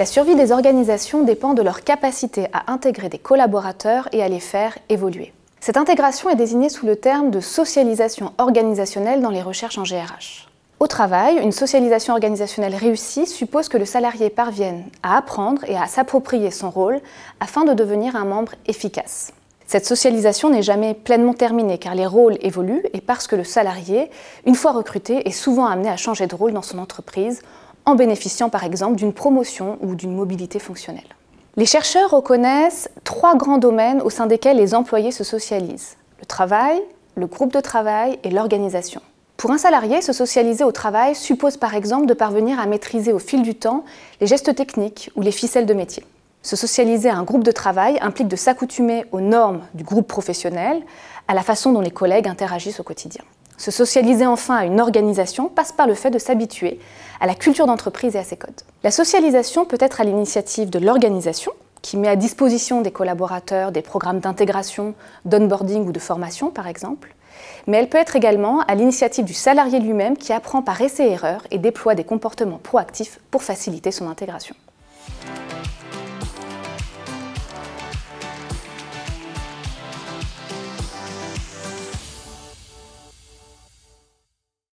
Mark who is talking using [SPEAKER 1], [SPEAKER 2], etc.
[SPEAKER 1] La survie des organisations dépend de leur capacité à intégrer des collaborateurs et à les faire évoluer. Cette intégration est désignée sous le terme de socialisation organisationnelle dans les recherches en GRH. Au travail, une socialisation organisationnelle réussie suppose que le salarié parvienne à apprendre et à s'approprier son rôle afin de devenir un membre efficace. Cette socialisation n'est jamais pleinement terminée car les rôles évoluent et parce que le salarié, une fois recruté, est souvent amené à changer de rôle dans son entreprise en bénéficiant par exemple d'une promotion ou d'une mobilité fonctionnelle. Les chercheurs reconnaissent trois grands domaines au sein desquels les employés se socialisent. Le travail, le groupe de travail et l'organisation. Pour un salarié, se socialiser au travail suppose par exemple de parvenir à maîtriser au fil du temps les gestes techniques ou les ficelles de métier. Se socialiser à un groupe de travail implique de s'accoutumer aux normes du groupe professionnel, à la façon dont les collègues interagissent au quotidien. Se socialiser enfin à une organisation passe par le fait de s'habituer à la culture d'entreprise et à ses codes. La socialisation peut être à l'initiative de l'organisation, qui met à disposition des collaborateurs des programmes d'intégration, d'onboarding ou de formation par exemple, mais elle peut être également à l'initiative du salarié lui-même qui apprend par essai-erreur et déploie des comportements proactifs pour faciliter son intégration.